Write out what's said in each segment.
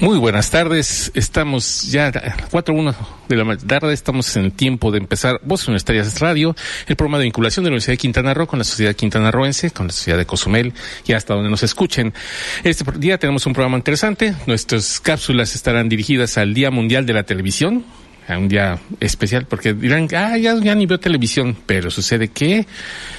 Muy buenas tardes. Estamos ya a 4.1 de la tarde. Estamos en tiempo de empezar Voces Universitarias Radio, el programa de vinculación de la Universidad de Quintana Roo con la sociedad quintanarroense, con la sociedad de Cozumel y hasta donde nos escuchen. Este día tenemos un programa interesante. Nuestras cápsulas estarán dirigidas al Día Mundial de la Televisión, a un día especial, porque dirán, ah, ya, ya ni veo televisión, pero sucede que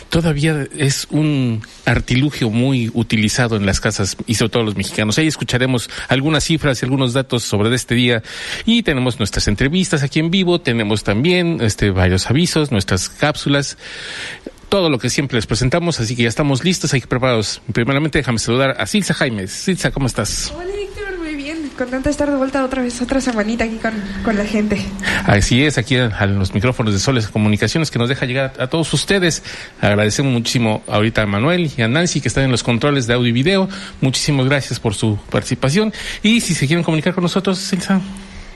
todavía es un artilugio muy utilizado en las casas y sobre todo los mexicanos. Ahí escucharemos algunas cifras y algunos datos sobre este día y tenemos nuestras entrevistas aquí en vivo, tenemos también este varios avisos, nuestras cápsulas todo lo que siempre les presentamos, así que ya estamos listos, hay que preparados. Primeramente déjame saludar a Silsa Jaime. Silsa, ¿cómo estás? Hola. Contenta de estar de vuelta otra vez, otra semanita aquí con, con la gente. Así es, aquí a, a los micrófonos de Soles Comunicaciones que nos deja llegar a, a todos ustedes. Agradecemos muchísimo ahorita a Manuel y a Nancy que están en los controles de audio y video. Muchísimas gracias por su participación. Y si se quieren comunicar con nosotros, Silsa.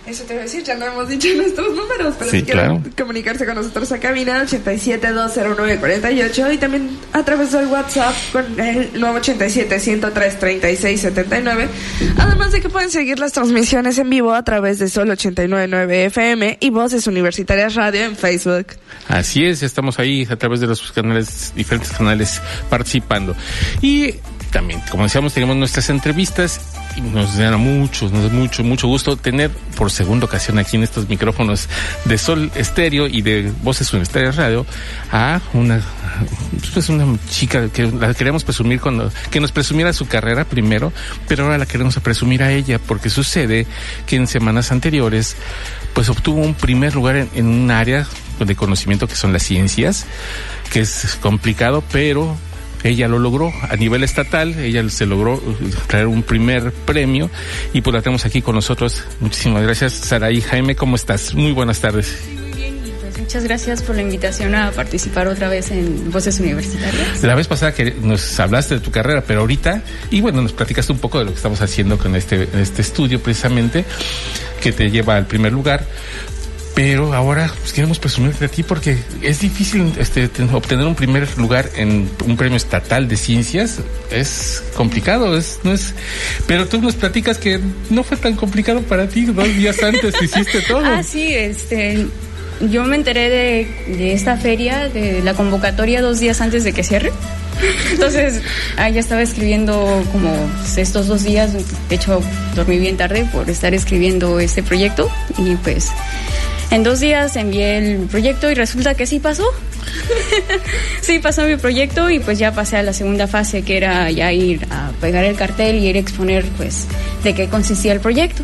Eso te voy a decir, ya no hemos dicho nuestros números, pero Sí, si quieren comunicarse con nosotros a cabina 87-209-48 y también a través del WhatsApp con el 987-103-3679. Además de que pueden seguir las transmisiones en vivo a través de Sol 899 FM y Voces Universitarias Radio en Facebook. Así es, estamos ahí a través de los canales, diferentes canales participando. Y también, como decíamos, tenemos nuestras entrevistas nos da mucho, nos da mucho, mucho gusto tener por segunda ocasión aquí en estos micrófonos de Sol Estéreo y de Voces Universitarias Radio a una, pues una chica que la queremos presumir cuando, que nos presumiera su carrera primero, pero ahora la queremos presumir a ella porque sucede que en semanas anteriores pues obtuvo un primer lugar en un área de conocimiento que son las ciencias, que es complicado, pero ella lo logró a nivel estatal, ella se logró uh, traer un primer premio y pues la tenemos aquí con nosotros. Muchísimas gracias, Saraí Jaime, ¿cómo estás? Muy buenas tardes. Muy bien, y pues muchas gracias por la invitación a participar otra vez en Voces Universitarias. La vez pasada que nos hablaste de tu carrera, pero ahorita, y bueno, nos platicaste un poco de lo que estamos haciendo con este, este estudio precisamente, que te lleva al primer lugar. Pero ahora pues, queremos presumirte de ti porque es difícil este, ten- obtener un primer lugar en un premio estatal de ciencias. Es complicado, es, no es. Pero tú nos platicas que no fue tan complicado para ti. Dos días antes hiciste todo. Ah, sí, este, yo me enteré de, de esta feria, de la convocatoria dos días antes de que cierre. Entonces, ah, ya estaba escribiendo como pues, estos dos días, de hecho dormí bien tarde por estar escribiendo este proyecto y pues en dos días envié el proyecto y resulta que sí pasó. sí, pasó mi proyecto y pues ya pasé a la segunda fase que era ya ir a pegar el cartel y ir a exponer pues de qué consistía el proyecto.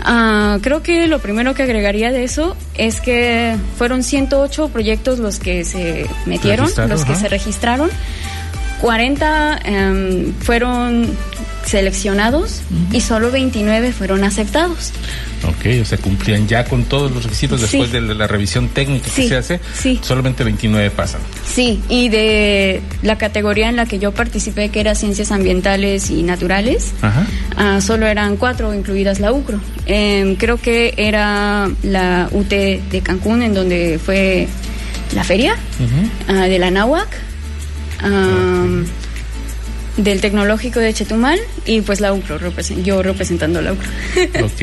Ah, creo que lo primero que agregaría de eso es que fueron 108 proyectos los que se metieron, los que ajá. se registraron. 40 em, fueron seleccionados y solo 29 fueron aceptados. Ok, o sea, cumplían ya con todos los requisitos Sí. después de la, revisión técnica que se hace. sí. Solamente 29 pasan. Sí, y de la categoría en la que yo participé, que era ciencias ambientales y naturales, Ajá. ah, solo eran cuatro, incluidas la UCRO. Em, creo que era la UT de Cancún, en donde fue la feria, ah, de la NAWAC, del Tecnológico de Chetumal y pues la UCRO, yo representando la UCRO. Ok,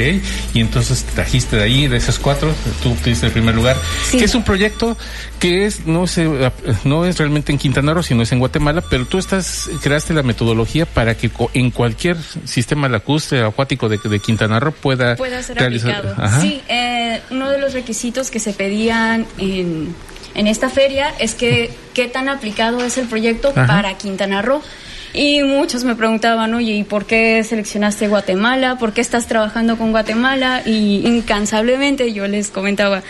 y entonces trajiste de ahí, de esos cuatro, tú obtuviste el primer lugar, Sí. que es un proyecto que es, no se, no es realmente en Quintana Roo, sino es en Guatemala, pero tú estás, creaste la metodología para que co- en cualquier sistema lacustre acuático de, de Quintana Roo pueda, pueda ser realizar- aplicado. Ajá. Sí, eh, uno de los requisitos que se pedían en, en esta feria es que qué tan aplicado es el proyecto Ajá. para Quintana Roo. Y muchos me preguntaban, oye, ¿y por qué seleccionaste Guatemala? ¿Por qué estás trabajando con Guatemala? Y incansablemente yo les comentaba,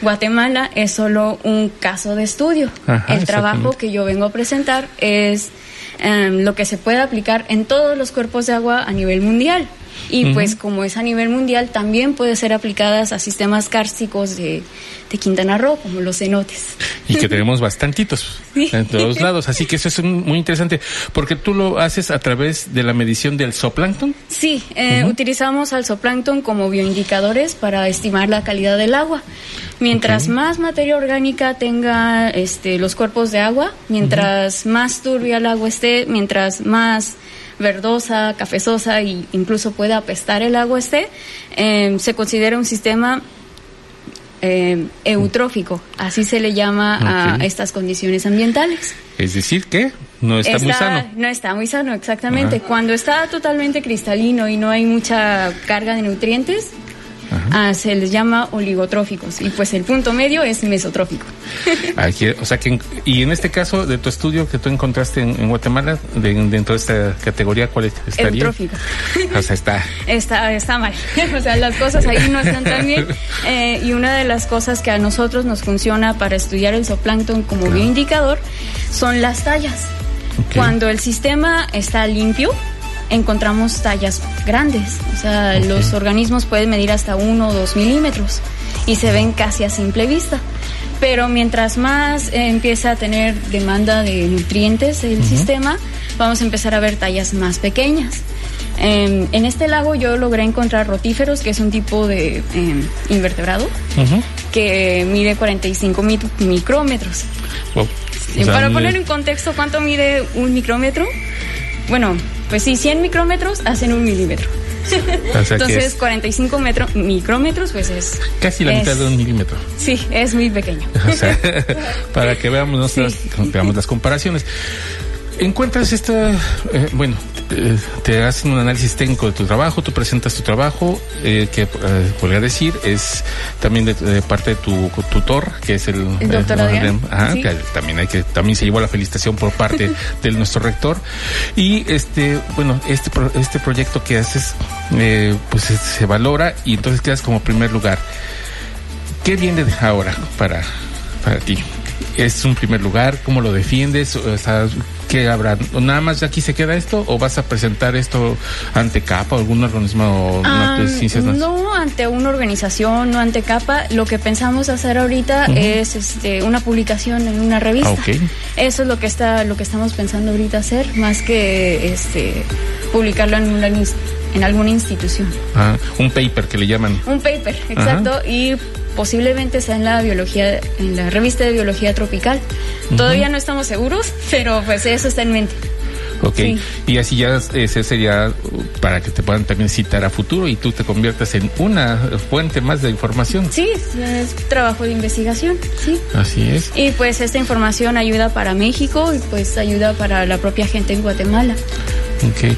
Guatemala es solo un caso de estudio. Ajá, el trabajo que yo vengo a presentar es em, lo que se puede aplicar en todos los cuerpos de agua a nivel mundial. Y pues como es a nivel mundial, también puede ser aplicadas a sistemas kársticos de, de Quintana Roo, como los cenotes. Y que tenemos bastantitos Sí. en todos lados. Así que eso es un- muy interesante, porque tú lo haces a través de la medición del zooplancton. Sí, eh, utilizamos al zooplancton como bioindicadores para estimar la calidad del agua. Mientras más materia orgánica tenga este, los cuerpos de agua, mientras más turbia el agua esté, mientras más verdosa, cafezosa e incluso puede apestar el agua esté, eh, se considera un sistema eh, eutrófico, así se le llama a estas condiciones ambientales. Es decir, que no está, muy sano. No está muy sano, exactamente. Ajá. Cuando está totalmente cristalino y no hay mucha carga de nutrientes, ah, se les llama oligotróficos. Y pues el punto medio es mesotrófico. Aquí, o sea que, y en este caso de tu estudio que tú encontraste en, en Guatemala, de- dentro de esta categoría, ¿cuál estaría? Eutrófico. O sea, está. Está, está mal. o sea, las cosas ahí no están tan bien. Eh, y una de las cosas que a nosotros nos funciona para estudiar el zooplancton como Claro. bioindicador son las tallas. Ok. Cuando el sistema está limpio, encontramos tallas grandes. O sea, los organismos pueden medir hasta 1 o 2 milímetros y se ven casi a simple vista. Pero mientras más eh, empieza a tener demanda de nutrientes el sistema, vamos a empezar a ver tallas más pequeñas. Em, en este lago yo logré encontrar rotíferos, que es un tipo de em, invertebrado que mide 45 mi- micrómetros. Wow. Y O sea, para poner en contexto cuánto mide un micrómetro, bueno, pues sí, 100 micrómetros hacen un milímetro. o sea Entonces, es 45 metro- micrómetros, pues es... casi la es- mitad de un milímetro. Sí, es muy pequeño. O sea, para que veamos, nuestras, Sí. veamos las comparaciones. Encuentras esta, eh, bueno, te, te hacen un análisis técnico de tu trabajo, tú presentas tu trabajo, eh, que eh, podría decir es también de, de parte de tu tutor, que es el, El doctor eh, Adrián, ajá, sí. que también hay que también se llevó la felicitación por parte de nuestro rector y este, bueno, este pro- este proyecto que haces, eh, pues se, se valora y entonces quedas como primer lugar. ¿Qué viene de ahora para, para ti? ¿Es un primer lugar? ¿Cómo lo defiendes? O sea, ¿Qué habrá? ¿Nada más ya aquí se queda esto? ¿O vas a presentar esto ante CAPA o algún organismo Ah, de ciencias no ante una organización, no ante capa. Lo que pensamos hacer ahorita es este, una publicación en una revista. Ah, ok. Eso es lo que está, lo que estamos pensando ahorita hacer, más que este, publicarlo en, una, en alguna institución. Ah, un paper que le llaman. Un paper, exacto, y posiblemente sea en la biología, en la revista de biología tropical. Todavía no estamos seguros, pero pues eso está en mente. Ok. Sí. Y así ya ese sería uh, para que te puedan también citar a futuro y tú te conviertas en una fuente más de información. Sí, es trabajo de investigación, sí. Así es. Y pues esta información ayuda para México y pues ayuda para la propia gente en Guatemala. Ok.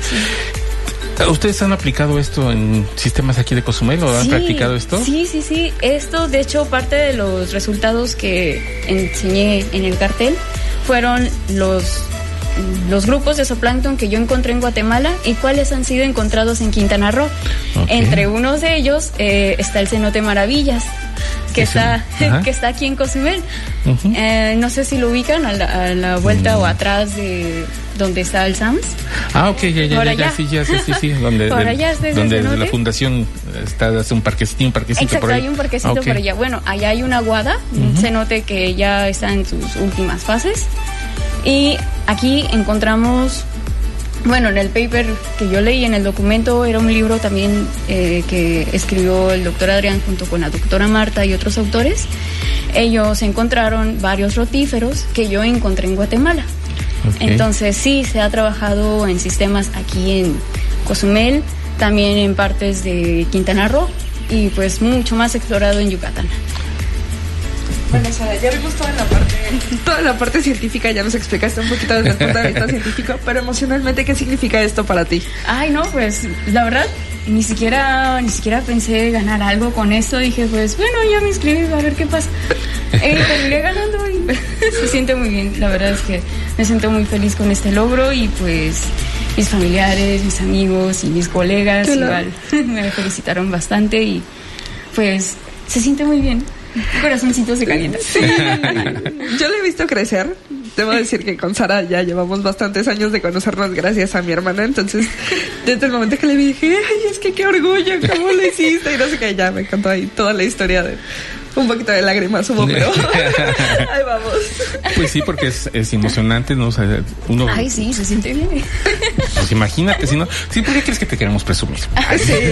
¿Ustedes han aplicado esto en sistemas aquí de Cozumel o han Sí, practicado esto? Sí, sí, sí. Esto, de hecho, parte de los resultados que enseñé en el cartel fueron los, los grupos de zooplancton que yo encontré en Guatemala y cuáles han sido encontrados en Quintana Roo. Ok. Entre unos de ellos eh, está el cenote Maravillas, que está, que está aquí en Cozumel. Ujú. Eh, no sé si lo ubican a la, a la vuelta o atrás de donde está el SAMS. Ah, ok, ya, ya, ya, ya, sí, ya, sí, sí, sí, donde, allá es desde donde desde la fundación está hace un parquecito, un parquecito Exacto, por ahí. hay un parquecito Ah, ok. por allá. Bueno, allá hay una guada, un cenote que ya está en sus últimas fases. Y aquí encontramos, bueno, en el paper que yo leí, en el documento, era un libro también eh, que escribió el doctor Adrián junto con la doctora Marta y otros autores. Ellos encontraron varios rotíferos que yo encontré en Guatemala. Entonces sí, se ha trabajado en sistemas aquí en Cozumel, también en partes de Quintana Roo y pues mucho más explorado en Yucatán. Bueno, o sea, ya vimos toda la parte, toda la parte científica, ya nos explicaste un poquito desde el punto de vista científico, pero emocionalmente, ¿qué significa esto para ti? Ay, no, pues la verdad ni siquiera ni siquiera pensé ganar algo con esto. Dije, pues bueno, ya me inscribí a ver qué pasa. Y terminé ganando y se siente muy bien. La verdad es que me siento muy feliz con este logro y pues mis familiares, mis amigos y mis colegas igual me felicitaron bastante y pues se siente muy bien. Corazoncito se calienta. Yo le he visto crecer. Debo decir que con Sara ya llevamos bastantes años de conocernos gracias a mi hermana. Entonces, desde el momento que le dije, ay, es que qué orgullo, cómo lo hiciste. Y no sé qué, ya me contó ahí toda la historia de un poquito de lágrimas hubo, pero ahí vamos. Pues sí, porque es, es emocionante, ¿no? O sea, uno Ay, sí, se siente bien. Pues imagínate, si no, si ¿por qué crees que te queremos presumir?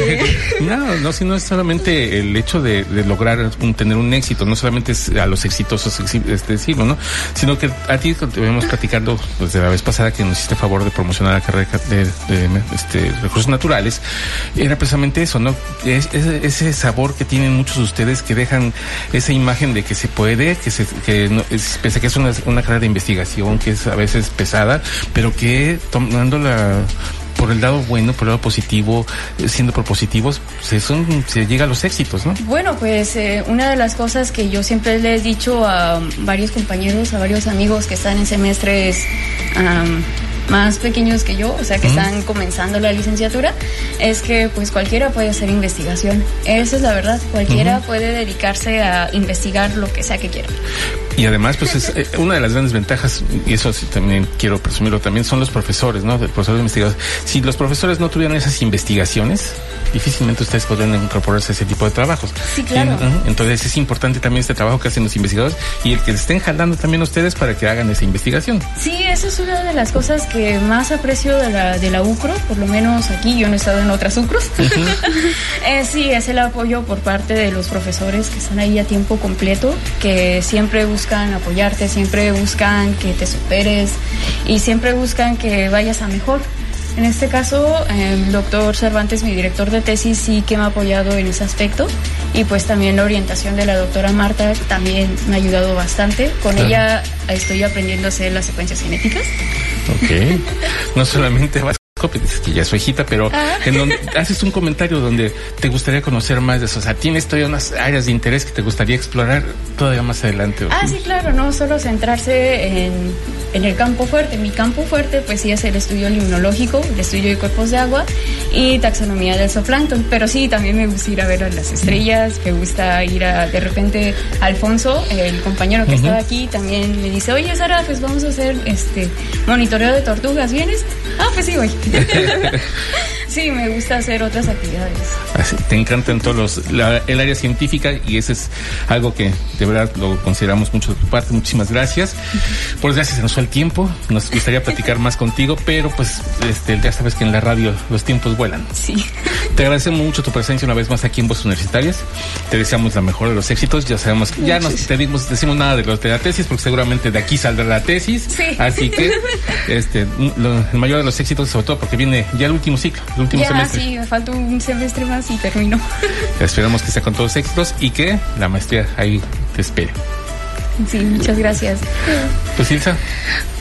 no, no, si no es solamente el hecho de, lograr tener un éxito, no solamente es a los exitosos este siglo, ¿no? Sino que a ti estuvimos platicando desde la vez pasada que nos hiciste favor de promocionar la carrera de, este, recursos naturales, era precisamente eso, ¿no? ese sabor que tienen muchos de ustedes que dejan esa imagen de que se puede, que se, que no, es, pese a que es una, una carrera de investigación que es a veces pesada, pero que por el lado bueno, por el lado positivo, eh, siendo propositivos, se, son, se llega a los éxitos, ¿no? Bueno, pues eh, una de las cosas que yo siempre le he dicho a varios compañeros, a varios amigos que están en semestres más pequeños que yo, o sea, que están comenzando la licenciatura, es que pues cualquiera puede hacer investigación. Esa es la verdad, cualquiera puede dedicarse a investigar lo que sea que quiera. Y además, pues es eh, una de las grandes ventajas, y eso sí también quiero presumirlo, también son los profesores, ¿no? Los profesores investigadores. Si los profesores no tuvieran esas investigaciones, difícilmente ustedes podrían incorporarse a ese tipo de trabajos. Sí, claro. Entonces es importante también este trabajo que hacen los investigadores y el que estén jalando también ustedes para que hagan esa investigación. Sí, esa es una de las cosas que más aprecio de la, de la UCRO, por lo menos aquí, yo no he estado en otras UCROs. eh, sí, es el apoyo por parte de los profesores que están ahí a tiempo completo, que siempre buscan buscan apoyarte, siempre buscan que te superes y siempre buscan que vayas a mejor. En este caso, el doctor Cervantes, mi director de tesis, sí que me ha apoyado en ese aspecto y pues también la orientación de la doctora Marta también me ha ayudado bastante. Con ella estoy aprendiendo a hacer las secuencias genéticas. Ok. No solamente vas que ya es su hijita, pero ah. en donde haces un comentario donde te gustaría conocer más de eso. O sea, tienes todavía unas áreas de interés que te gustaría explorar todavía más adelante. Ah, sí, claro, no solo centrarse en, en, el campo fuerte. Mi campo fuerte, pues sí, es el estudio limnológico, el estudio de cuerpos de agua y taxonomía del zooplancton. Pero sí, también me gusta ir a ver a las estrellas, me gusta ir a, de repente, Alfonso, el compañero que estaba aquí, también me dice, oye, Sara, pues vamos a hacer este monitoreo de tortugas, ¿vienes? Ah, pues sí, voy. sí, me gusta hacer otras actividades. Así, te encantan todos los, el área científica y eso es algo que de verdad lo consideramos mucho de tu parte. Muchísimas gracias. Por gracias, se nos fue el tiempo. Nos gustaría platicar más contigo, pero pues este, ya sabes que en la radio los tiempos vuelan. Sí. Te agradecemos mucho tu presencia una vez más aquí en Voces Universitarias. Te deseamos la mejor de los éxitos. Ya sabemos, ya no te dimos, decimos nada de los de la tesis, porque seguramente de aquí saldrá la tesis. Sí. Así que este, el mayor de los éxitos, sobre todo porque viene ya el último ciclo, el último semestre. Sí, me falta un semestre más y termino. Esperamos que sea con todos éxitos y que la maestría ahí te espere. Sí, muchas gracias. Pues Ilsa.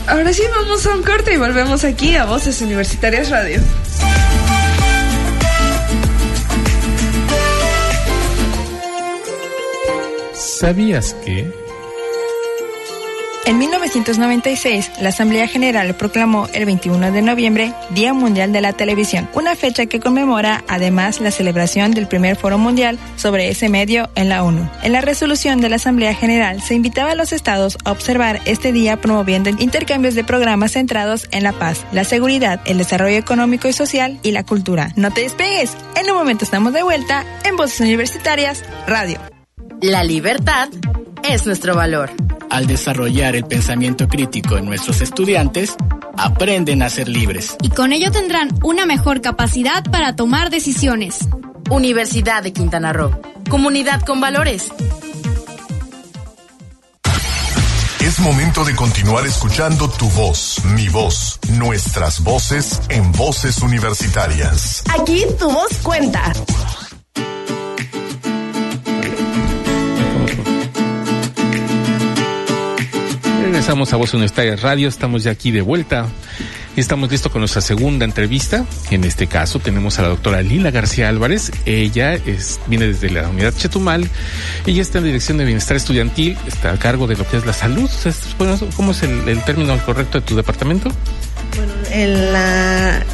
Ahora sí vamos a un corte y volvemos aquí a Voces Universitarias Radio. ¿Sabías que... En 1996, la Asamblea General proclamó el 21 de noviembre Día Mundial de la Televisión, una fecha que conmemora además la celebración del primer foro mundial sobre ese medio en la ONU. En la resolución de la Asamblea General se invitaba a los estados a observar este día promoviendo intercambios de programas centrados en la paz, la seguridad, el desarrollo económico y social y la cultura. No te despegues, en un momento estamos de vuelta en Voces Universitarias Radio. La libertad es nuestro valor. Al desarrollar el pensamiento crítico en nuestros estudiantes, aprenden a ser libres. Y con ello tendrán una mejor capacidad para tomar decisiones. Universidad de Quintana Roo. Comunidad con valores. Es momento de continuar escuchando tu voz, mi voz, nuestras voces en voces universitarias. Aquí tu voz cuenta. Regresamos a Voz Universitaria Radio, estamos ya aquí de vuelta y estamos listos con nuestra segunda entrevista. En este caso tenemos a la doctora Lila García Álvarez. Ella es, viene desde la unidad Chetumal. Ella está en dirección de bienestar estudiantil, está a cargo de lo que es la salud. ¿Cómo es el, el término correcto de tu departamento? El,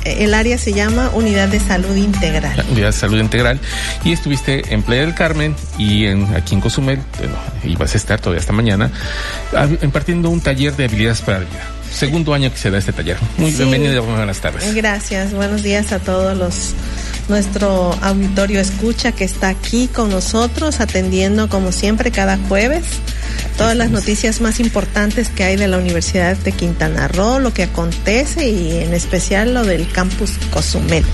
el área se llama Unidad de Salud Integral. Unidad de Salud Integral. Y estuviste en Playa del Carmen y en, aquí en Cozumel, bueno, y vas a estar todavía hasta mañana, impartiendo un taller de habilidades para la vida. Segundo año que se da este taller. Muy bienvenido y buenas tardes. Gracias, buenos días a todos los nuestro auditorio escucha que está aquí con nosotros atendiendo como siempre cada jueves todas las noticias más importantes que hay de la Universidad de Quintana Roo, lo que acontece y en especial lo del campus Cozumel.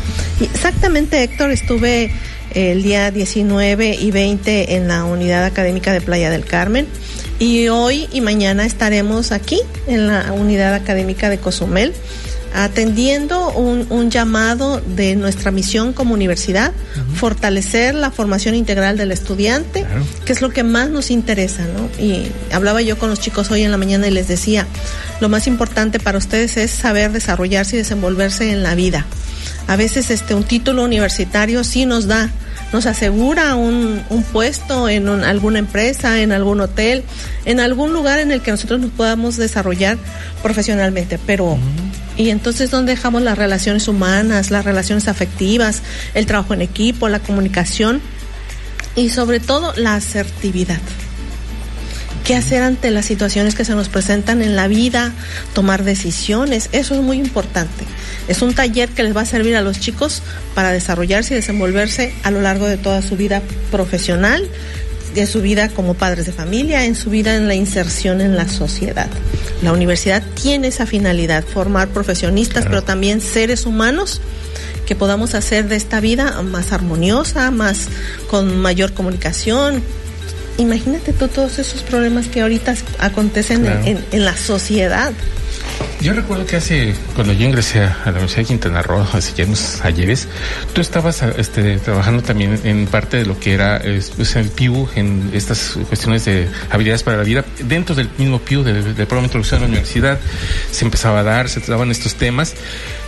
Exactamente, Héctor, estuve el día 19 y 20 en la unidad académica de Playa del Carmen y hoy y mañana estaremos aquí en la unidad académica de Cozumel atendiendo un, un, llamado de nuestra misión como universidad, fortalecer la formación integral del estudiante, que es lo que más nos interesa, ¿no? Y hablaba yo con los chicos hoy en la mañana y les decía, lo más importante para ustedes es saber desarrollarse y desenvolverse en la vida. A veces este un título universitario sí nos da nos asegura un, un puesto en un, alguna empresa, en algún hotel, en algún lugar en el que nosotros nos podamos desarrollar profesionalmente. Pero, y entonces, ¿dónde dejamos las relaciones humanas, las relaciones afectivas, el trabajo en equipo, la comunicación y sobre todo la asertividad? qué hacer ante las situaciones que se nos presentan en la vida, tomar decisiones, eso es muy importante. Es un taller que les va a servir a los chicos para desarrollarse y desenvolverse a lo largo de toda su vida profesional, de su vida como padres de familia, en su vida en la inserción en la sociedad. La universidad tiene esa finalidad, formar profesionistas, pero también seres humanos que podamos hacer de esta vida más armoniosa, más con mayor comunicación, imagínate tú todos esos problemas que ahorita acontecen claro. en, en, la sociedad. Yo recuerdo que hace, cuando yo ingresé a la Universidad de Quintana Roo, hace ya unos ayeres, tú estabas este, trabajando también en parte de lo que era pues, el PIU, en estas cuestiones de habilidades para la vida. Dentro del mismo PIU, del, programa de introducción a la universidad, se empezaba a dar, se trataban estos temas.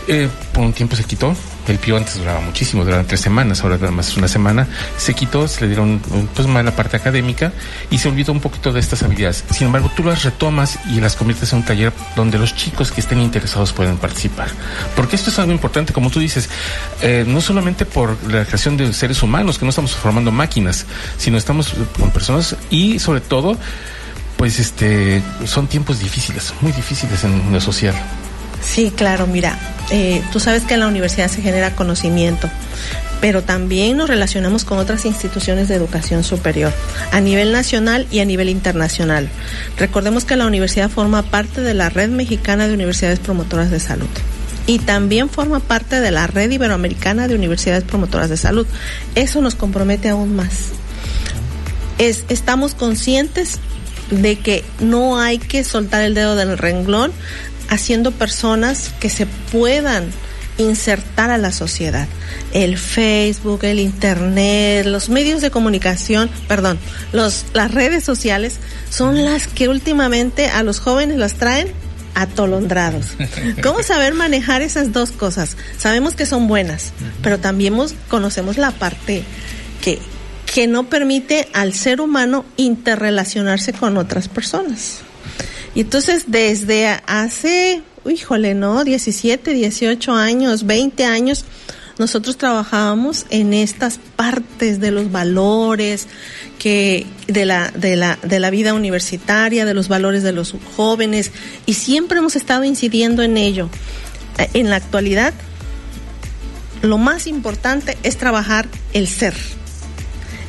Eh, por un tiempo se quitó. El PIO antes duraba muchísimo, duraban tres semanas, ahora nada más una semana. Se quitó, se le dieron pues más la parte académica y se olvidó un poquito de estas habilidades. Sin embargo, tú las retomas y las conviertes en un taller donde los chicos que estén interesados pueden participar. Porque esto es algo importante, como tú dices, eh, no solamente por la creación de seres humanos, que no estamos formando máquinas, sino estamos con personas y sobre todo, pues este, son tiempos difíciles, muy difíciles en lo social. Sí, claro, mira, eh, tú sabes que en la universidad se genera conocimiento, pero también nos relacionamos con otras instituciones de educación superior, a nivel nacional y a nivel internacional. Recordemos que la universidad forma parte de la Red Mexicana de Universidades Promotoras de Salud y también forma parte de la Red Iberoamericana de Universidades Promotoras de Salud. Eso nos compromete aún más. Es, estamos conscientes de que no hay que soltar el dedo del renglón haciendo personas que se puedan insertar a la sociedad. El Facebook, el Internet, los medios de comunicación, perdón, los, las redes sociales son las que últimamente a los jóvenes los traen atolondrados. ¿Cómo saber manejar esas dos cosas? Sabemos que son buenas, pero también conocemos la parte que, que no permite al ser humano interrelacionarse con otras personas. Y entonces desde hace, híjole, ¿no? 17, 18 años, 20 años, nosotros trabajábamos en estas partes de los valores que de la de la de la vida universitaria, de los valores de los jóvenes y siempre hemos estado incidiendo en ello. En la actualidad lo más importante es trabajar el ser.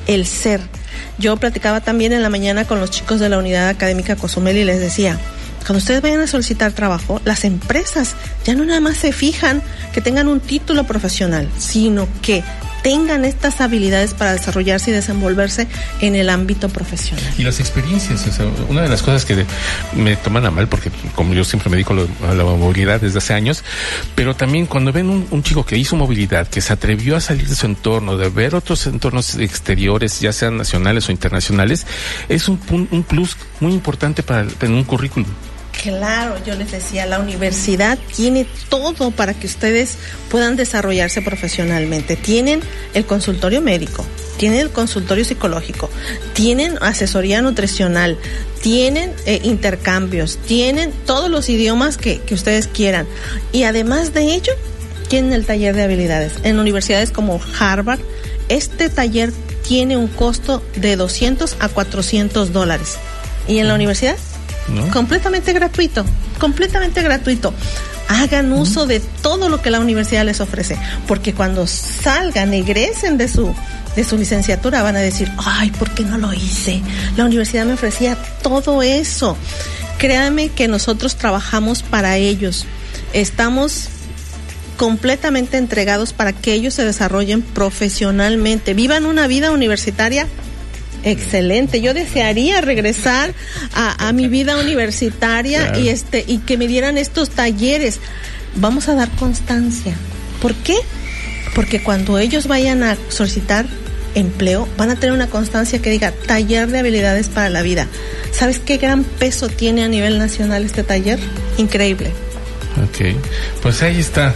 El ser yo platicaba también en la mañana con los chicos de la unidad académica Cozumel y les decía, cuando ustedes vayan a solicitar trabajo, las empresas ya no nada más se fijan que tengan un título profesional, sino que tengan estas habilidades para desarrollarse y desenvolverse en el ámbito profesional. Y las experiencias, o sea, una de las cosas que me toman a mal, porque como yo siempre me dedico a la movilidad desde hace años, pero también cuando ven un, chico que hizo movilidad, que se atrevió a salir de su entorno, de ver otros entornos exteriores, ya sean nacionales o internacionales, es un, un plus muy importante para en un currículum. Claro, yo les decía, la universidad tiene todo para que ustedes puedan desarrollarse profesionalmente. Tienen el consultorio médico, tienen el consultorio psicológico, tienen asesoría nutricional, tienen eh, intercambios, tienen todos los idiomas que, que ustedes quieran. Y además de ello, tienen el taller de habilidades. En universidades como Harvard, este taller tiene un costo de 200 a 400 dólares. ¿Y en la universidad? ¿No? Completamente gratuito, completamente gratuito. hagan uso de todo lo que la universidad les ofrece, porque cuando salgan, egresen de su de su licenciatura van a decir, ay, ¿por qué no lo hice? La universidad me ofrecía todo eso. Créanme que nosotros trabajamos para ellos. Estamos completamente entregados para que ellos se desarrollen profesionalmente, vivan una vida universitaria excelente. Yo desearía regresar a, mi vida universitaria y este y que me dieran estos talleres. Vamos a dar constancia. ¿Por qué? Porque cuando ellos vayan a solicitar empleo, van a tener una constancia que diga taller de habilidades para la vida. ¿Sabes qué gran peso tiene a nivel nacional este taller? Increíble. Ok, pues ahí está.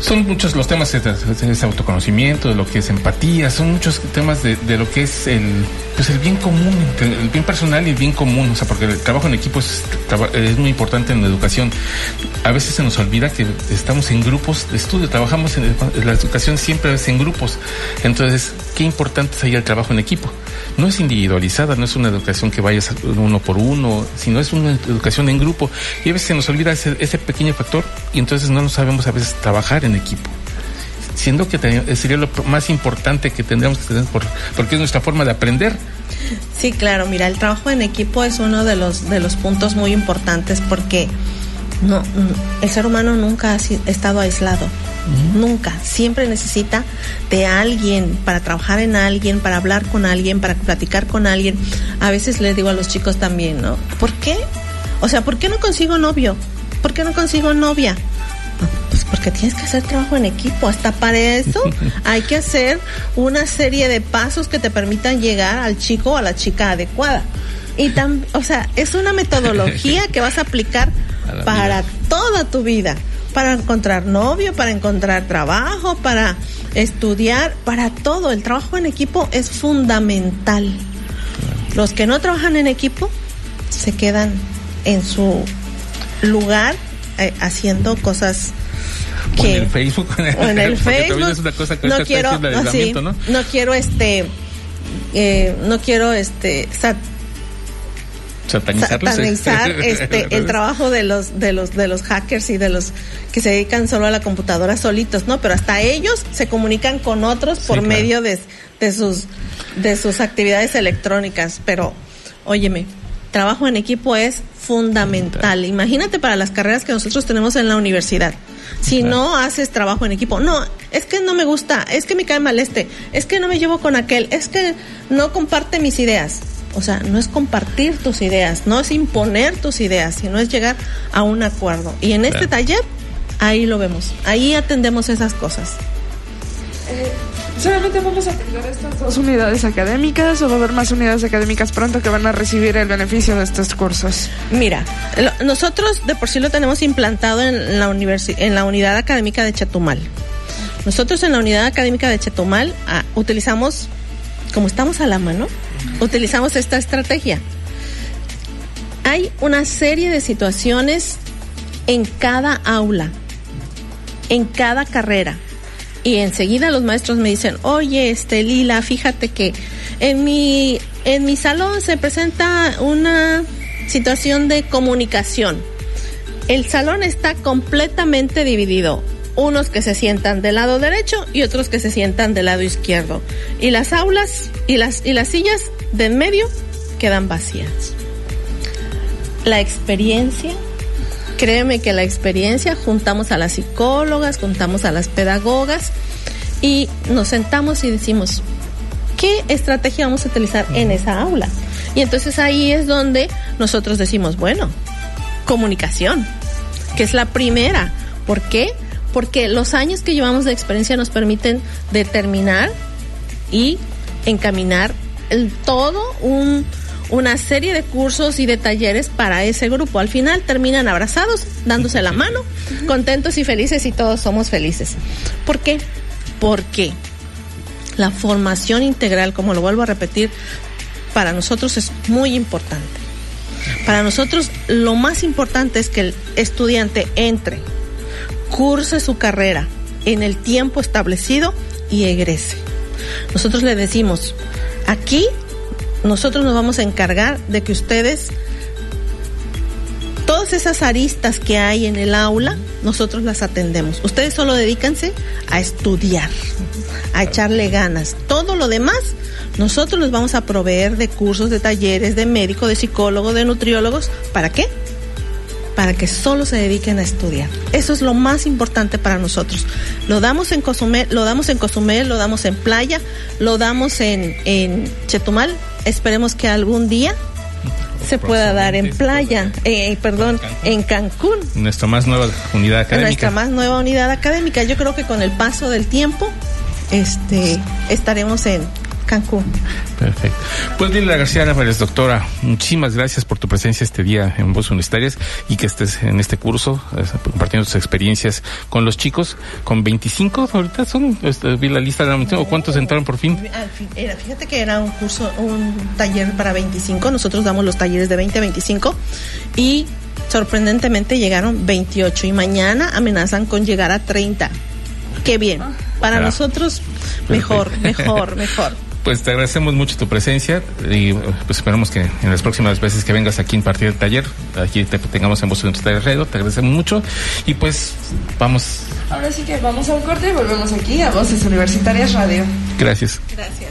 Son muchos los temas de, ese autoconocimiento, de lo que es empatía, son muchos temas de, lo que es el, pues el bien común, el bien personal y el bien común, o sea, porque el trabajo en equipo es, es muy importante en la educación. A veces se nos olvida que estamos en grupos de estudio, trabajamos en, la educación siempre es en grupos. Entonces, qué importante es ahí el trabajo en equipo no es individualizada, no es una educación que vayas uno por uno, sino es una educación en grupo. Y a veces se nos olvida ese, ese pequeño factor y entonces no nos sabemos a veces trabajar en equipo siendo que sería lo más importante que tendríamos que tener por, porque es nuestra forma de aprender. Sí, claro, mira, el trabajo en equipo es uno de los de los puntos muy importantes porque no el ser humano nunca ha estado aislado. Nunca, siempre necesita de alguien para trabajar en alguien, para hablar con alguien, para platicar con alguien. A veces les digo a los chicos también, ¿no? ¿Por qué? O sea, ¿por qué no consigo novio? ¿Por qué no consigo novia? Pues porque tienes que hacer trabajo en equipo. Hasta para eso hay que hacer una serie de pasos que te permitan llegar al chico o a la chica adecuada. Y tan, o sea, es una metodología que vas a aplicar para toda tu vida para encontrar novio, para encontrar trabajo, para estudiar, para todo. El trabajo en equipo es fundamental. Los que no trabajan en equipo se quedan en su lugar eh, haciendo cosas que en el Facebook, en el Facebook no quiero ¿no? ¿no? quiero este eh, no quiero este satanizar este el trabajo de los de los de los hackers y de los que se dedican solo a la computadora solitos, ¿no? Pero hasta ellos se comunican con otros por medio de, de sus de sus actividades electrónicas, pero óyeme, trabajo en equipo es fundamental. Imagínate para las carreras que nosotros tenemos en la universidad. Si no haces trabajo en equipo, no, es que no me gusta, es que me cae mal este, es que no me llevo con aquel, es que no comparte mis ideas o sea, no es compartir tus ideas, no es imponer tus ideas, sino es llegar a un acuerdo. Y en este taller, ahí lo vemos, ahí atendemos esas cosas. Eh, ¿Solamente vamos a atender estas dos unidades académicas o va a haber más unidades académicas pronto que van a recibir el beneficio de estos cursos? Mira, nosotros de por sí lo tenemos implantado en la, en la unidad académica de Chetumal. Nosotros en la unidad académica de Chetumal ah, utilizamos, como estamos a la mano, utilizamos esta estrategia. Hay una serie de situaciones en cada aula, en cada carrera. Y enseguida los maestros me dicen, oye, este Lila, fíjate que en mi, en mi salón se presenta una situación de comunicación. El salón está completamente dividido unos que se sientan del lado derecho y otros que se sientan del lado izquierdo. Y las aulas y las, y las sillas de en medio quedan vacías. La experiencia, créeme que la experiencia, juntamos a las psicólogas, juntamos a las pedagogas y nos sentamos y decimos, ¿qué estrategia vamos a utilizar en esa aula? Y entonces ahí es donde nosotros decimos, bueno, comunicación, que es la primera. ¿Por qué? Porque los años que llevamos de experiencia nos permiten determinar y encaminar el todo un, una serie de cursos y de talleres para ese grupo. Al final terminan abrazados, dándose la mano, contentos y felices y todos somos felices. ¿Por qué? Porque la formación integral, como lo vuelvo a repetir, para nosotros es muy importante. Para nosotros lo más importante es que el estudiante entre curse su carrera en el tiempo establecido y egrese. Nosotros le decimos, aquí nosotros nos vamos a encargar de que ustedes todas esas aristas que hay en el aula, nosotros las atendemos. Ustedes solo dedícanse a estudiar, a echarle ganas. Todo lo demás, nosotros les vamos a proveer de cursos, de talleres, de médico, de psicólogo, de nutriólogos. ¿Para qué? Para que solo se dediquen a estudiar. Eso es lo más importante para nosotros. Lo damos en Cozumel, lo damos en Cozumel, lo damos en Playa, lo damos en, en Chetumal. Esperemos que algún día se pueda dar en playa, eh, perdón, en Cancún. Nuestra más nueva unidad académica. Nuestra más nueva unidad académica. Yo creo que con el paso del tiempo, este, estaremos en Cancún. Perfecto. Pues Lila García Álvarez, doctora, muchísimas gracias por tu presencia este día en Voz Universitarias y que estés en este curso eh, compartiendo tus experiencias con los chicos. Con 25, ahorita son, este, vi la lista, ¿o cuántos entraron por fin? Era, fíjate que era un curso, un taller para 25, nosotros damos los talleres de 20 a 25 y sorprendentemente llegaron 28 y mañana amenazan con llegar a 30. Qué bien. Para nosotros, mejor, mejor, mejor pues te agradecemos mucho tu presencia y pues esperamos que en las próximas veces que vengas aquí a impartir el taller, aquí te tengamos en Voz Universitaria Radio, te agradecemos mucho y pues vamos. Ahora sí que vamos a un corte y volvemos aquí a Voces Universitarias Radio. Gracias. Gracias.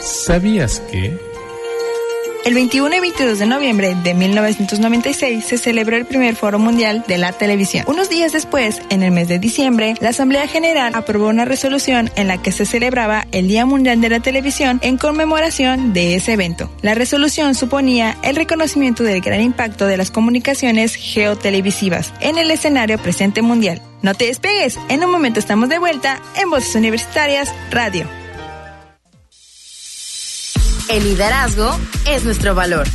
¿Sabías que... El 21 y 22 de noviembre de 1996 se celebró el primer Foro Mundial de la Televisión. Unos días después, en el mes de diciembre, la Asamblea General aprobó una resolución en la que se celebraba el Día Mundial de la Televisión en conmemoración de ese evento. La resolución suponía el reconocimiento del gran impacto de las comunicaciones geotelevisivas en el escenario presente mundial. No te despegues, en un momento estamos de vuelta en Voces Universitarias Radio. El liderazgo es nuestro valor.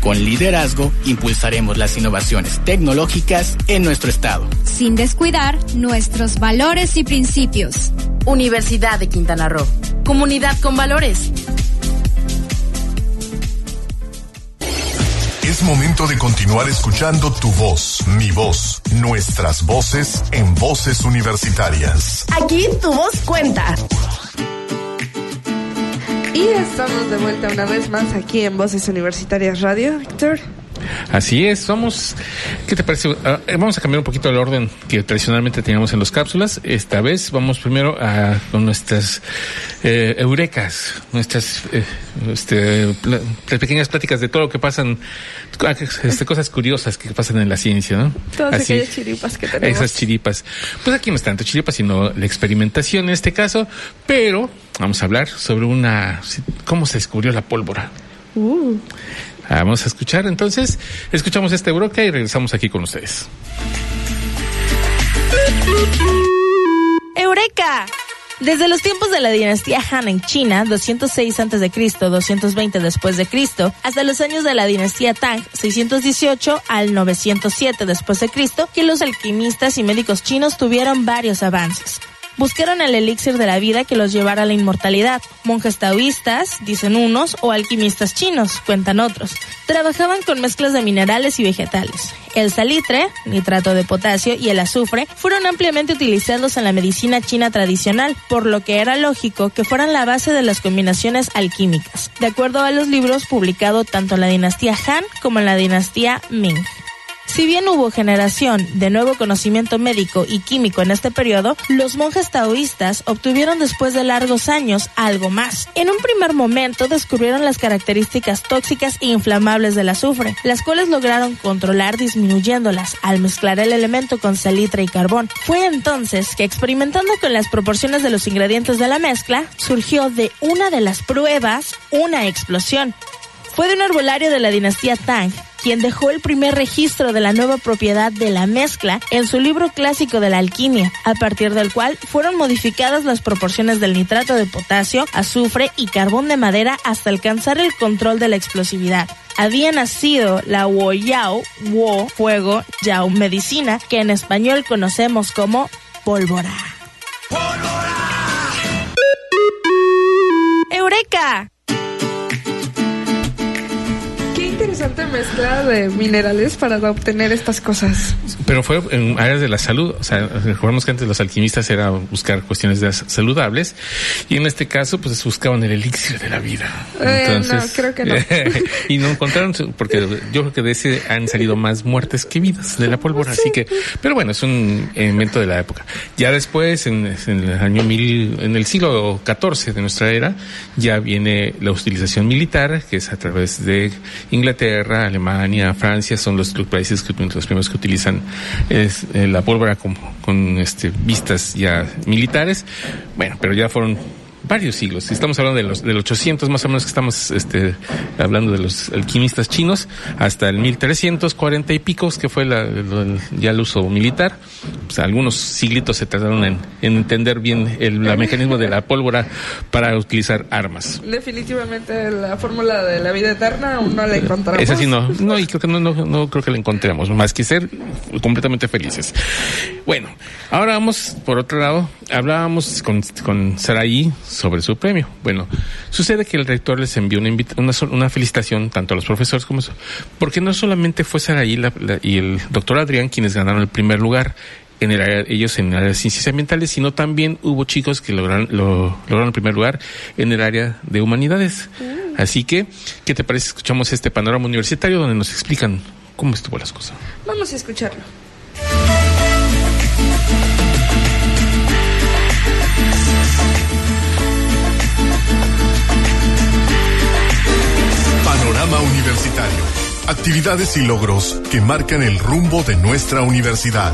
Con liderazgo impulsaremos las innovaciones tecnológicas en nuestro estado. Sin descuidar nuestros valores y principios. Universidad de Quintana Roo. Comunidad con valores. Es momento de continuar escuchando tu voz, mi voz, nuestras voces en voces universitarias. Aquí tu voz cuenta. Y estamos de vuelta una vez más aquí en Voces Universitarias Radio, Víctor. Así es, vamos. ¿Qué te parece? Uh, vamos a cambiar un poquito el orden que tradicionalmente teníamos en las cápsulas. Esta vez vamos primero a con nuestras eh, eurecas, nuestras eh, este, pl pequeñas pláticas de todo lo que pasan, este, cosas curiosas que pasan en la ciencia, ¿no? Todas Así, aquellas chiripas que tenemos. Esas chiripas. Pues aquí no es tanto chiripas, sino la experimentación en este caso, pero vamos a hablar sobre una cómo se descubrió la pólvora. Uh. Vamos a escuchar entonces, escuchamos este Euroca y regresamos aquí con ustedes. ¡Eureka! Desde los tiempos de la dinastía Han en China, 206 a.C., 220 después de Cristo, hasta los años de la dinastía Tang, 618 al 907 después de Cristo, que los alquimistas y médicos chinos tuvieron varios avances buscaron el elixir de la vida que los llevara a la inmortalidad. Monjes taoístas, dicen unos, o alquimistas chinos, cuentan otros. Trabajaban con mezclas de minerales y vegetales. El salitre, nitrato de potasio y el azufre fueron ampliamente utilizados en la medicina china tradicional, por lo que era lógico que fueran la base de las combinaciones alquímicas, de acuerdo a los libros publicados tanto en la dinastía Han como en la dinastía Ming. Si bien hubo generación de nuevo conocimiento médico y químico en este periodo, los monjes taoístas obtuvieron después de largos años algo más. En un primer momento descubrieron las características tóxicas e inflamables del azufre, las cuales lograron controlar disminuyéndolas al mezclar el elemento con salitre y carbón. Fue entonces que experimentando con las proporciones de los ingredientes de la mezcla, surgió de una de las pruebas una explosión. Fue de un herbolario de la dinastía Tang quien dejó el primer registro de la nueva propiedad de la mezcla en su libro clásico de la alquimia, a partir del cual fueron modificadas las proporciones del nitrato de potasio, azufre y carbón de madera hasta alcanzar el control de la explosividad. Había nacido la Wo Yao, Wo, fuego, Yao, medicina, que en español conocemos como pólvora. ¡Pólvora! ¡Eureka! Interesante mezcla de minerales para obtener estas cosas. Pero fue en áreas de la salud. O sea, recordemos que antes los alquimistas era buscar cuestiones de saludables y en este caso pues buscaban el elixir de la vida. Eh, no, creo que no. y no encontraron, porque yo creo que de ese han salido más muertes que vidas de la pólvora. Así que, pero bueno, es un invento de la época. Ya después, en, el año mil, en el siglo XIV de nuestra era, ya viene la utilización militar, que es a través de Inglaterra, Alemania, Francia, son los, países que, los primeros que utilizan eh, la pólvora con, con este, vistas ya militares. Bueno, pero ya fueron varios siglos. Estamos hablando de los del 800 más o menos que estamos este, hablando de los alquimistas chinos hasta el 1340 y picos que fue la, ya el uso militar. Pues, algunos siglitos se tardaron en, entender bien el mecanismo de la pólvora para utilizar armas. Definitivamente la fórmula de la vida eterna aún no la encontramos. Es así, no, no y creo que no, no, no creo que la encontremos, más que ser completamente felices. Bueno, ahora vamos por otro lado, hablábamos con, con Saraí sobre su premio. Bueno, sucede que el rector les envió una, una, una felicitación tanto a los profesores como eso, porque no solamente fue Saraí y el doctor Adrián quienes ganaron el primer lugar, en el ellos en el área de ciencias ambientales, sino también hubo chicos que lograron, lo, lograron el primer lugar en el área de humanidades. Mm. Así que, ¿qué te parece? Escuchamos este panorama universitario donde nos explican cómo estuvo las cosas. Vamos a escucharlo. Universitario. Actividades y logros que marcan el rumbo de nuestra universidad.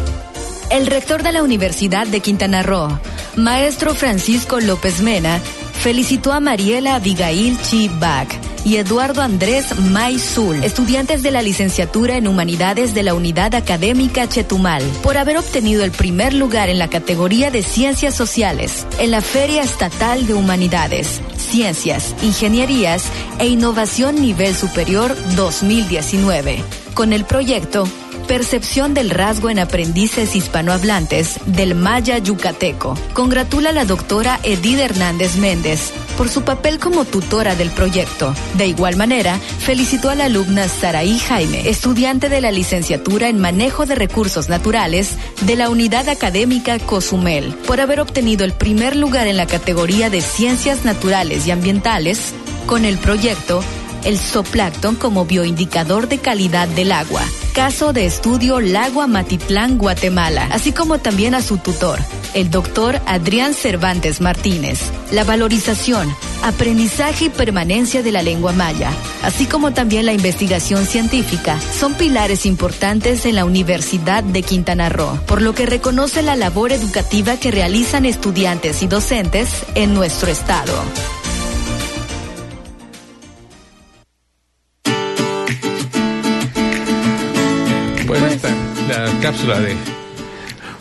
El rector de la Universidad de Quintana Roo, maestro Francisco López Mena, felicitó a Mariela Abigail Chibak y Eduardo Andrés Maizul, estudiantes de la licenciatura en Humanidades de la Unidad Académica Chetumal, por haber obtenido el primer lugar en la categoría de Ciencias Sociales en la Feria Estatal de Humanidades, Ciencias, Ingenierías e Innovación Nivel Superior 2019. Con el proyecto Percepción del rasgo en aprendices hispanohablantes del maya yucateco. Congratula a la doctora Edith Hernández Méndez por su papel como tutora del proyecto. De igual manera, felicitó a la alumna Saraí Jaime, estudiante de la licenciatura en Manejo de Recursos Naturales de la Unidad Académica Cozumel, por haber obtenido el primer lugar en la categoría de Ciencias Naturales y Ambientales con el proyecto el zooplancton como bioindicador de calidad del agua. Caso de estudio Lago Amatitlán, Guatemala, así como también a su tutor, el doctor Adrián Cervantes Martínez. La valorización, aprendizaje y permanencia de la lengua maya, así como también la investigación científica, son pilares importantes en la Universidad de Quintana Roo, por lo que reconoce la labor educativa que realizan estudiantes y docentes en nuestro estado.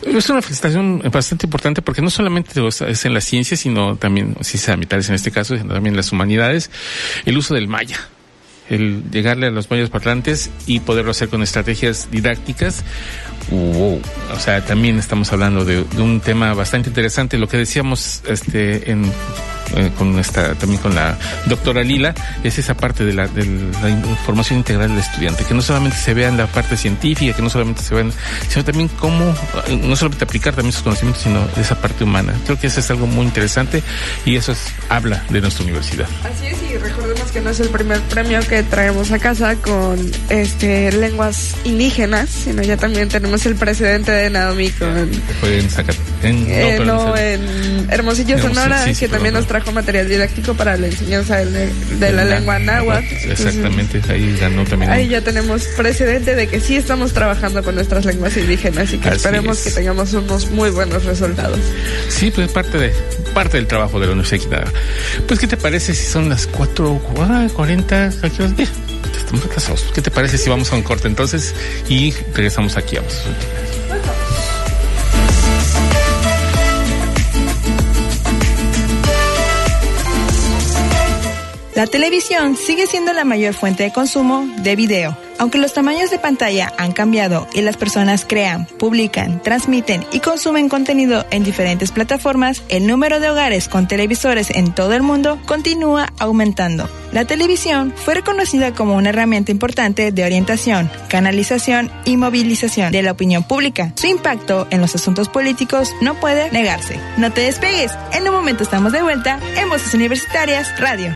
Es una felicitación bastante importante porque no solamente es en la ciencia, sino también, ciencias ambientales en este caso, sino también las humanidades, el uso del maya el llegarle a los mayas parlantes y poderlo hacer con estrategias didácticas. O sea, también estamos hablando de, de, un tema bastante interesante. Lo que decíamos este, en eh, con esta, también con la doctora Lila, es esa parte de la, de la información integral del estudiante, que no solamente se vea en la parte científica, que no solamente se vean, sino también cómo, eh, no solamente aplicar también sus conocimientos, sino esa parte humana. Creo que eso es algo muy interesante y eso es, habla de nuestra universidad. Así es, y recordemos que no es el primer premio que traemos a casa con este lenguas indígenas, sino ya también tenemos el precedente de Naomi con... Fue en En, no, eh, en Hermosillo, Sonora, que también nos trajo material didáctico para la enseñanza de, la, lengua náhuatl. Exactamente, ahí ganó también. Ahí ya tenemos precedente de que sí estamos trabajando con nuestras lenguas indígenas y que esperemos que tengamos unos muy buenos resultados. Sí, pues parte de parte del trabajo de la Universidad. Pues, ¿qué te parece si son las 4.40? Estamos atrasados. ¿Qué te parece si vamos a un corte entonces y regresamos aquí a los La televisión sigue siendo la mayor fuente de consumo de video Aunque los tamaños de pantalla han cambiado y las personas crean, publican, transmiten y consumen contenido en diferentes plataformas, el número de hogares con televisores en todo el mundo continúa aumentando. La televisión fue reconocida como una herramienta importante de orientación, canalización y movilización de la opinión pública. Su impacto en los asuntos políticos no puede negarse. No te despegues, en un momento estamos de vuelta en Voces Universitarias Radio.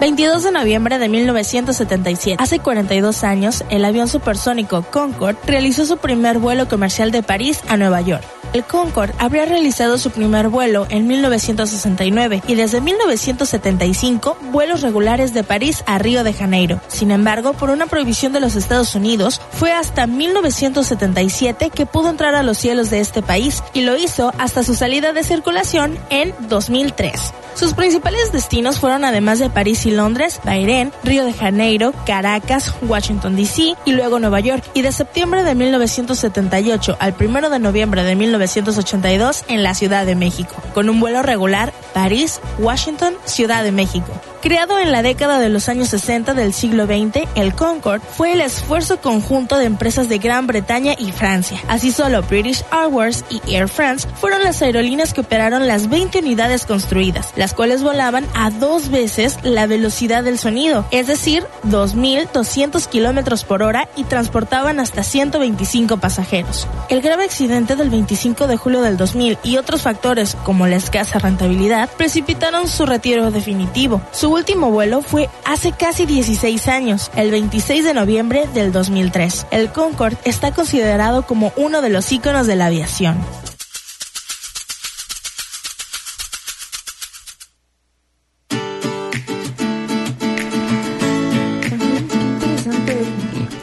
22 de noviembre de 1977. Hace 42 años, el avión supersónico Concorde realizó su primer vuelo comercial de París a Nueva York. El Concorde habría realizado su primer vuelo en 1969 y desde 1975 vuelos regulares de París a Río de Janeiro. Sin embargo, por una prohibición de los Estados Unidos, fue hasta 1977 que pudo entrar a los cielos de este país y lo hizo hasta su salida de circulación en 2003. Sus principales destinos fueron además de París Londres, Bahrein, Río de Janeiro, Caracas, Washington DC y luego Nueva York. Y de septiembre de 1978 al 1 de noviembre de 1982 en la Ciudad de México, con un vuelo regular París, Washington, Ciudad de México. Creado en la década de los años 60 del siglo XX, el Concorde fue el esfuerzo conjunto de empresas de Gran Bretaña y Francia. Así solo British Airways y Air France fueron las aerolíneas que operaron las 20 unidades construidas, las cuales volaban a dos veces la velocidad del sonido, es decir, 2.200 kilómetros por hora y transportaban hasta 125 pasajeros. El grave accidente del 25 de julio del 2000 y otros factores como la escasa rentabilidad precipitaron su retiro definitivo. Su último vuelo fue hace casi 16 años, el 26 de noviembre del 2003. El Concorde está considerado como uno de los íconos de la aviación.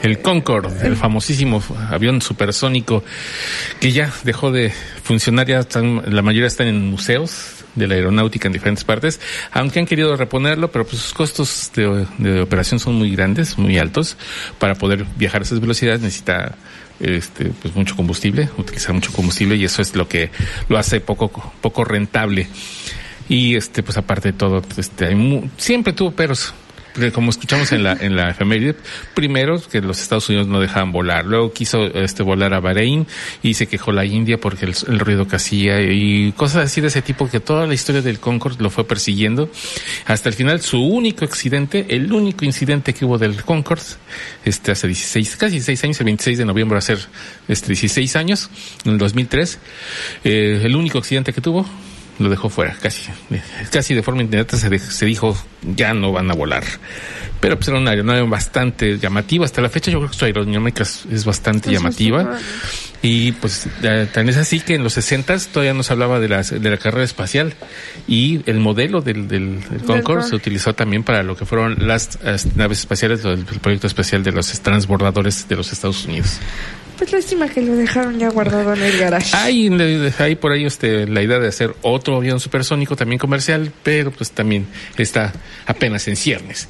El Concorde, el famosísimo avión supersónico que ya dejó de funcionar, ya están, la mayoría están en museos de la aeronáutica en diferentes partes, aunque han querido reponerlo, pero pues sus costos de, de operación son muy grandes, muy altos, para poder viajar a esas velocidades necesita este, pues mucho combustible, utilizar mucho combustible y eso es lo que lo hace poco, poco rentable. Y este, pues aparte de todo, este, hay mu siempre tuvo peros, como escuchamos en la en la efeméride, primero que los Estados Unidos no dejaban volar, luego quiso este volar a Bahrein y se quejó la India porque el, ruido que hacía y cosas así de ese tipo que toda la historia del Concorde lo fue persiguiendo. Hasta el final su único accidente, el único incidente que hubo del Concorde, este hace 16, casi 16 años, el 26 de noviembre va este 16 años, en el 2003, eh, el único accidente que tuvo lo dejó fuera, casi, casi de forma inmediata se, dijo ya no van a volar. Pero pues era una aeronave bastante llamativa. Hasta la fecha yo creo que su aerodinámica es, bastante Eso llamativa. Y pues tan es así que en los 60 todavía nos hablaba de la, de la carrera espacial y el modelo del, del, del Concorde se utilizó también para lo que fueron las, las naves espaciales del proyecto especial de los transbordadores de los Estados Unidos. Pues lástima que lo dejaron ya guardado en el garage. Hay, hay por ahí este, la idea de hacer otro avión supersónico también comercial, pero pues también está apenas en ciernes.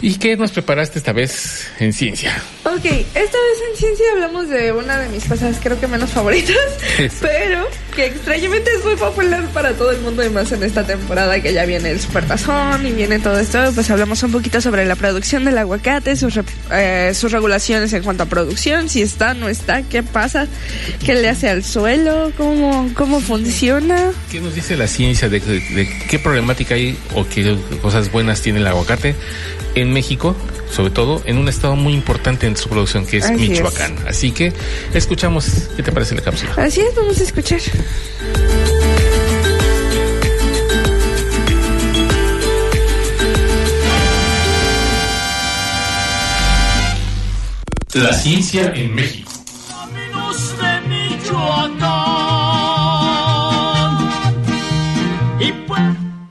¿Y qué nos preparaste esta vez en ciencia? Ok, esta vez en ciencia hablamos de una de mis cosas creo que menos favoritas, pero que extrañamente es muy popular para todo el mundo y más en esta temporada que ya viene el supertazón y viene todo esto, pues hablamos un poquito sobre la producción del aguacate, sus, eh, sus regulaciones en cuanto a producción, si está, no está, qué pasa, qué le hace al suelo, cómo, cómo funciona. ¿Qué nos dice la ciencia de, de, de qué problemática hay o qué cosas buenas tiene el aguacate? En México, sobre todo en un estado muy importante en su producción que es Así Michoacán. es. Así que escuchamos, ¿qué te parece la cápsula? Así es, vamos a escuchar. La ciencia en México.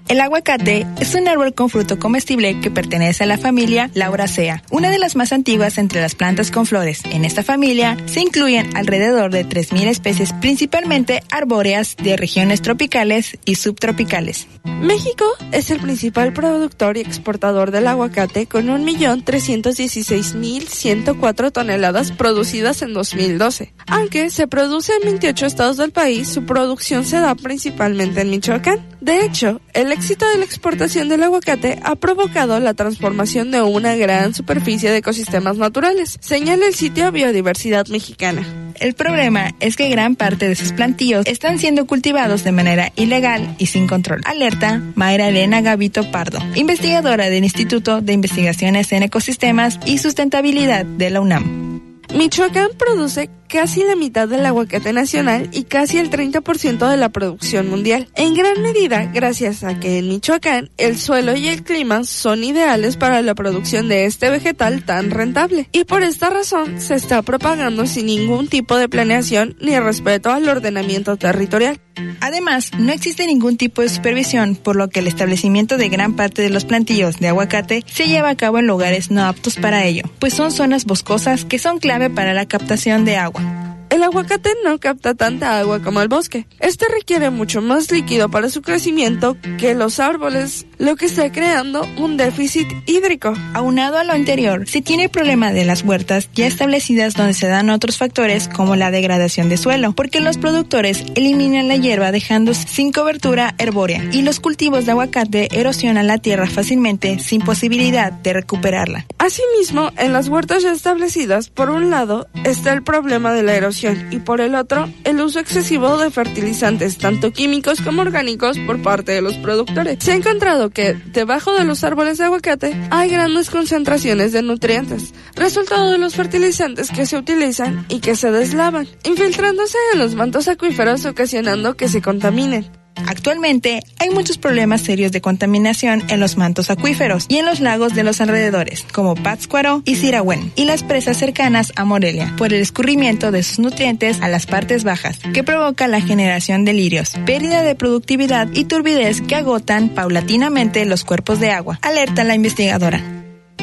El aguacate es un árbol con fruto comestible que pertenece a la familia Lauracea, una de las más antiguas entre las plantas con flores. En esta familia se incluyen alrededor de 3.000 especies, principalmente arbóreas de regiones tropicales y subtropicales. México es el principal productor y exportador del aguacate con 1.316.104 toneladas producidas en 2012. Aunque se produce en 28 estados del país, su producción se da principalmente en Michoacán. De hecho, el éxito de la exportación del aguacate ha provocado la transformación de una gran superficie de ecosistemas naturales, señala el sitio Biodiversidad Mexicana. El problema es que gran parte de sus plantíos están siendo cultivados de manera ilegal y sin control. Alerta Mayra Elena Gavito Pardo, investigadora del Instituto de Investigaciones en Ecosistemas y Sustentabilidad de la UNAM. Michoacán produce casi la mitad del aguacate nacional y casi el 30% de la producción mundial. En gran medida gracias a que en Michoacán el suelo y el clima son ideales para la producción de este vegetal tan rentable. Y por esta razón se está propagando sin ningún tipo de planeación ni respeto al ordenamiento territorial. Además, no existe ningún tipo de supervisión, por lo que el establecimiento de gran parte de los plantillos de aguacate se lleva a cabo en lugares no aptos para ello, pues son zonas boscosas que son clave para la captación de agua. El aguacate no capta tanta agua como el bosque. Este requiere mucho más líquido para su crecimiento que los árboles, lo que está creando un déficit hídrico. Aunado a lo anterior, se tiene el problema de las huertas ya establecidas donde se dan otros factores como la degradación de suelo, porque los productores eliminan la hierba dejando sin cobertura herbórea y los cultivos de aguacate erosionan la tierra fácilmente sin posibilidad de recuperarla. Asimismo, en las huertas ya establecidas, por un lado, está el problema de la erosión y por el otro, el uso excesivo de fertilizantes, tanto químicos como orgánicos, por parte de los productores. Se ha encontrado que debajo de los árboles de aguacate hay grandes concentraciones de nutrientes, resultado de los fertilizantes que se utilizan y que se deslavan, infiltrándose en los mantos acuíferos ocasionando que se contaminen. Actualmente hay muchos problemas serios de contaminación en los mantos acuíferos y en los lagos de los alrededores, como Pátzcuaro y Sirahuén, y las presas cercanas a Morelia, por el escurrimiento de sus nutrientes a las partes bajas, que provoca la generación de lirios, pérdida de productividad y turbidez que agotan paulatinamente los cuerpos de agua, alerta la investigadora.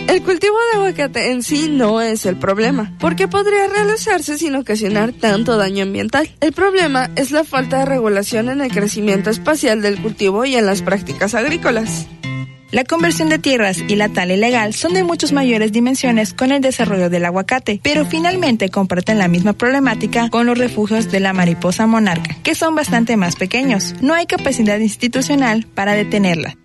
El cultivo de aguacate en sí no es el problema, porque podría realizarse sin ocasionar tanto daño ambiental. El problema es la falta de regulación en el crecimiento espacial del cultivo y en las prácticas agrícolas. La conversión de tierras y la tala ilegal son de muchas mayores dimensiones con el desarrollo del aguacate, pero finalmente comparten la misma problemática con los refugios de la mariposa monarca, que son bastante más pequeños. No hay capacidad institucional para detenerla.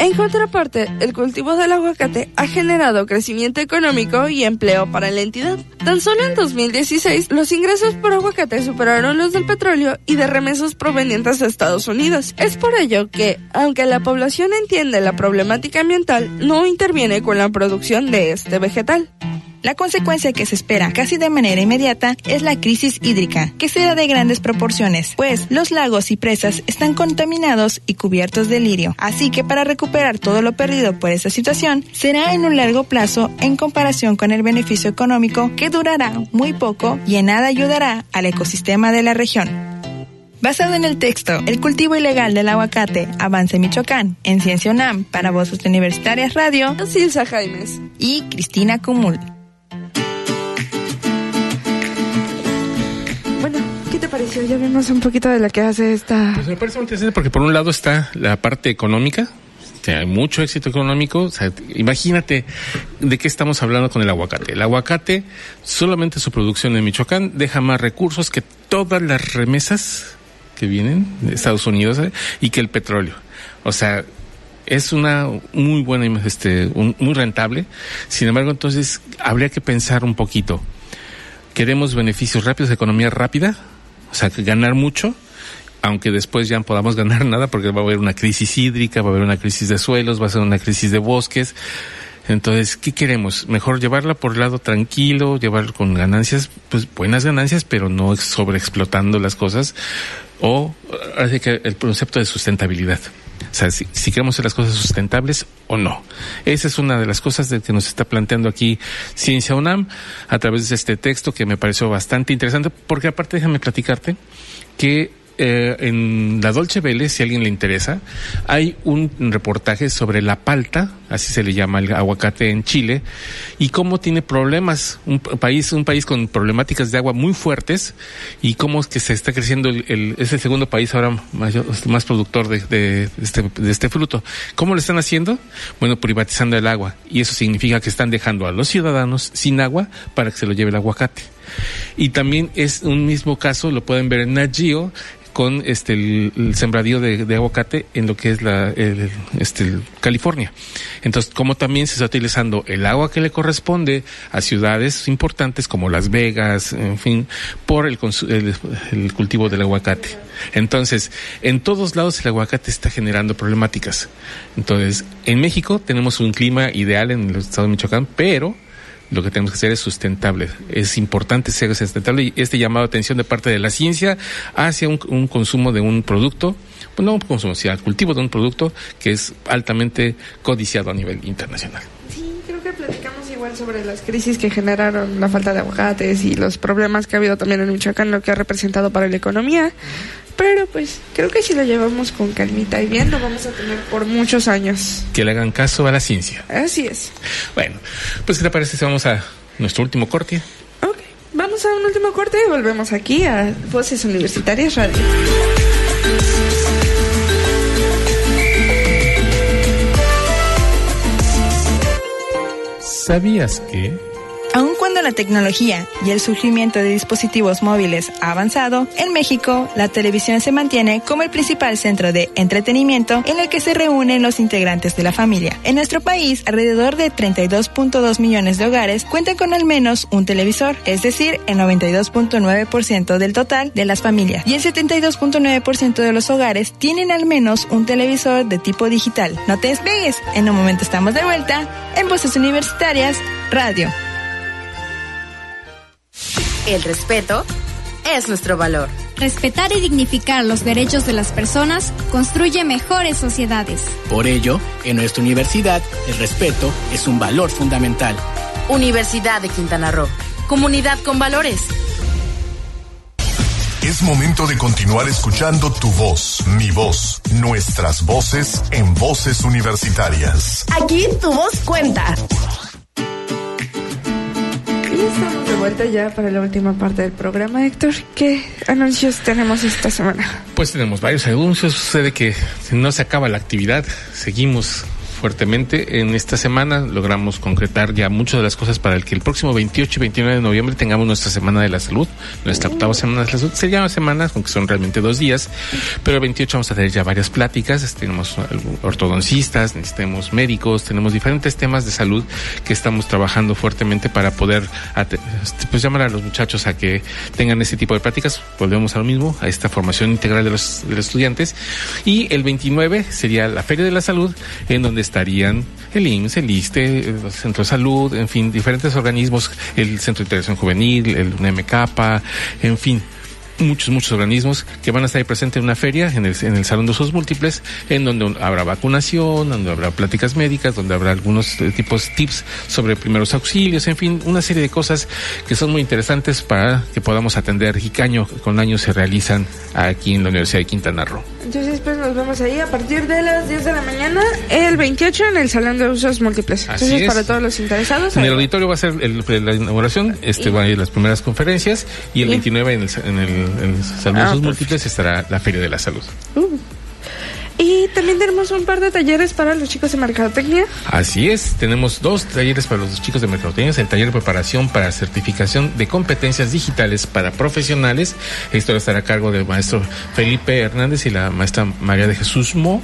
En contraparte, el cultivo del aguacate ha generado crecimiento económico y empleo para la entidad. Tan solo en 2016, los ingresos por aguacate superaron los del petróleo y de remesas provenientes de Estados Unidos. Es por ello que, aunque la población entiende la problemática ambiental, no interviene con la producción de este vegetal. La consecuencia que se espera casi de manera inmediata es la crisis hídrica, que será de grandes proporciones, pues los lagos y presas están contaminados y cubiertos de lirio. Así que para recuperar todo lo perdido por esta situación, será en un largo plazo en comparación con el beneficio económico que durará muy poco y en nada ayudará al ecosistema de la región. Basado en el texto El cultivo ilegal del aguacate, Avance Michoacán, en Ciencia UNAM, para Voces Universitarias Radio, Silsa Jaimes y Cristina Cumul. pareció? Ya vimos un poquito de lo que hace esta... Pues me parece muy interesante porque por un lado está la parte económica, que hay mucho éxito económico. imagínate de qué estamos hablando con el aguacate. El aguacate, solamente su producción en Michoacán, deja más recursos que todas las remesas que vienen de Estados Unidos ¿eh? y que el petróleo. O sea, es una muy buena, este, muy rentable. Sin embargo, entonces habría que pensar un poquito. ¿Queremos beneficios rápidos, economía rápida? O sea, que ganar mucho, aunque después ya no podamos ganar nada porque va a haber una crisis hídrica, va a haber una crisis de suelos, va a ser una crisis de bosques. Entonces, ¿qué queremos? Mejor llevarla por el lado tranquilo, llevar con ganancias, pues buenas ganancias, pero no sobreexplotando las cosas. O hace que el concepto de sustentabilidad. O sea, si, queremos hacer las cosas sustentables o no. Esa es una de las cosas de que nos está planteando aquí Ciencia UNAM a través de este texto que me pareció bastante interesante, porque aparte déjame platicarte que eh, en la Dolce Vele, si a alguien le interesa, hay un reportaje sobre la palta, así se le llama el aguacate en Chile, y cómo tiene problemas, un país, un país con problemáticas de agua muy fuertes, y cómo es que se está creciendo, el, es el segundo país ahora más productor de, de, este, de este fruto. ¿Cómo lo están haciendo? Bueno, privatizando el agua, y eso significa que están dejando a los ciudadanos sin agua para que se lo lleve el aguacate. Y también es un mismo caso, lo pueden ver en Nagio, con este el, sembradío de, aguacate en lo que es la el, este California. Entonces, como también se está utilizando el agua que le corresponde a ciudades importantes como Las Vegas, en fin, por el, el cultivo del aguacate. Entonces, en todos lados el aguacate está generando problemáticas. Entonces, en México tenemos un clima ideal en el estado de Michoacán, pero lo que tenemos que hacer es sustentable. Es importante ser sustentable y este llamado de atención de parte de la ciencia hacia un, consumo de un producto, pues no un consumo, sino al cultivo de un producto que es altamente codiciado a nivel internacional. Sí, creo que platicamos igual sobre las crisis que generaron la falta de aguacates y los problemas que ha habido también en Michoacán, lo que ha representado para la economía. Pero pues creo que si lo llevamos con calmita y bien, lo vamos a tener por muchos años. Que le hagan caso a la ciencia. Así es. Bueno, pues ¿qué te parece si vamos a nuestro último corte? Ok, vamos a un último corte y volvemos aquí a Voces Universitarias Radio. ¿Sabías que... Aun cuando la tecnología y el surgimiento de dispositivos móviles ha avanzado, en México la televisión se mantiene como el principal centro de entretenimiento en el que se reúnen los integrantes de la familia. En nuestro país, alrededor de 32.2 millones de hogares cuentan con al menos un televisor, es decir, el 92.9% del total de las familias. Y el 72.9% de los hogares tienen al menos un televisor de tipo digital. No te despegues, en un momento estamos de vuelta en Voces Universitarias Radio. El respeto es nuestro valor. Respetar y dignificar los derechos de las personas construye mejores sociedades. Por ello, en nuestra universidad, el respeto es un valor fundamental. Universidad de Quintana Roo. Comunidad con valores. Es momento de continuar escuchando tu voz, mi voz, nuestras voces en voces universitarias. Aquí tu voz cuenta. Estamos de vuelta ya para la última parte del programa, Héctor. ¿Qué anuncios tenemos esta semana? Pues tenemos varios anuncios. Sucede que no se acaba la actividad, seguimos fuertemente. En esta semana logramos concretar ya muchas de las cosas para el que el próximo 28 y 29 de noviembre tengamos nuestra Semana de la Salud, nuestra octava Semana de la Salud. Se llama semanas, aunque son realmente dos días, pero el 28 vamos a tener ya varias pláticas. Tenemos ortodoncistas, tenemos médicos, tenemos diferentes temas de salud que estamos trabajando fuertemente para poder pues llamar a los muchachos a que tengan ese tipo de pláticas. Volvemos a lo mismo, a esta formación integral de los, de los estudiantes. Y el 29 sería la Feria de la Salud, en donde estarían el IMSS, el ISTE, el Centro de Salud, en fin, diferentes organismos, el Centro de Integración Juvenil, el UNMK, en fin muchos, muchos organismos que van a estar ahí presentes en una feria, en el, en el Salón de Usos Múltiples, en donde habrá vacunación, donde habrá pláticas médicas, donde habrá algunos tipos tips sobre primeros auxilios, en fin, una serie de cosas que son muy interesantes para que podamos atender y que año con año se realizan aquí en la Universidad de Quintana Roo. Entonces, pues nos vemos ahí a partir de las 10 de la mañana, el 28 en el Salón de Usos Múltiples. Así Entonces, es. para todos los interesados. En el auditorio va a ser el- la inauguración, este van a ir las primeras conferencias y el Y- 29 en el, en el, en de Ah. Múltiples estará la Feria de la Salud. Uh. Y también tenemos un par de talleres para los chicos de mercadotecnia. Así es, tenemos dos talleres para los chicos de mercadotecnia, el taller de preparación para certificación de competencias digitales para profesionales. Esto estará a cargo del maestro Felipe Hernández y la maestra María de Jesús Mo.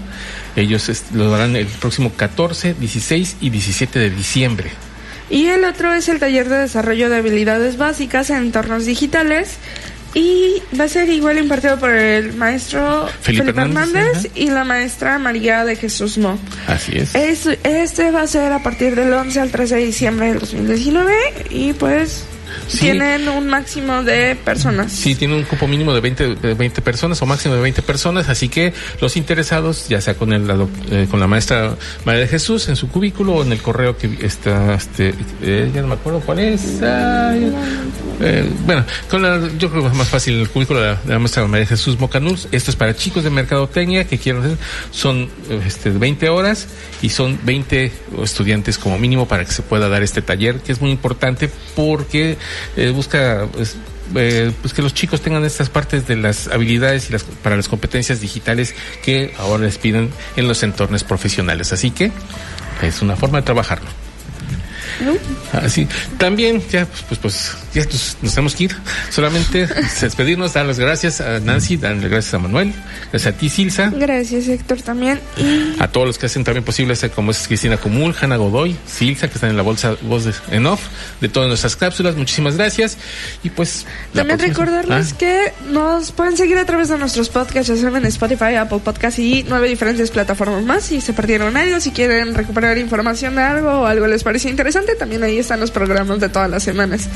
Ellos lo darán el próximo 14, 16 y 17 de diciembre. Y el otro es el taller de desarrollo de habilidades básicas en entornos digitales. Y va a ser igual impartido por el maestro Felipe Felipe, Hernández, Hernández, y la maestra María de Jesús Mo. Así es. Es- este va a ser a partir del 11 al 13 de diciembre del 2019 y pues Tienen un máximo de personas. Sí, tiene un cupo mínimo de 20, de 20 personas o máximo de 20 personas, así que los interesados, ya sea con el, eh, con la maestra María de Jesús en su cubículo o en el correo que está, este, eh, ya no me acuerdo cuál es. Eh, bueno, con la, yo creo que es más fácil el cubículo de la, maestra María de Jesús Mocanus. Esto es para chicos de mercadotecnia que quieren hacer, son este, 20 horas y son 20 estudiantes como mínimo para que se pueda dar este taller, que es muy importante porque eh, busca pues, eh, pues que los chicos tengan estas partes de las habilidades y las, para las competencias digitales que ahora les piden en los entornos profesionales. Así que es una forma de trabajarlo. Así. También, ya, pues, pues, pues ya nos, tenemos que ir. Solamente despedirnos, dar las gracias a Nancy, darle gracias a Manuel, gracias a ti, Silsa. Gracias, Héctor, también. A todos los que hacen también posible, como es Cristina Comul, Hanna Godoy, Silsa, que están en la bolsa voz de, en off de todas nuestras cápsulas. Muchísimas gracias. Y pues. También recordarles ah. que nos pueden seguir a través de nuestros podcasts, ya saben, en Spotify, Apple Podcast y nueve diferentes plataformas más. Si se perdieron algo, si quieren recuperar información de algo o algo les parece interesante, también ahí están los programas de todas las semanas.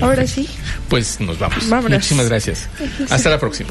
Ahora sí. Pues nos vamos. Muchísimas gracias. Hasta la próxima.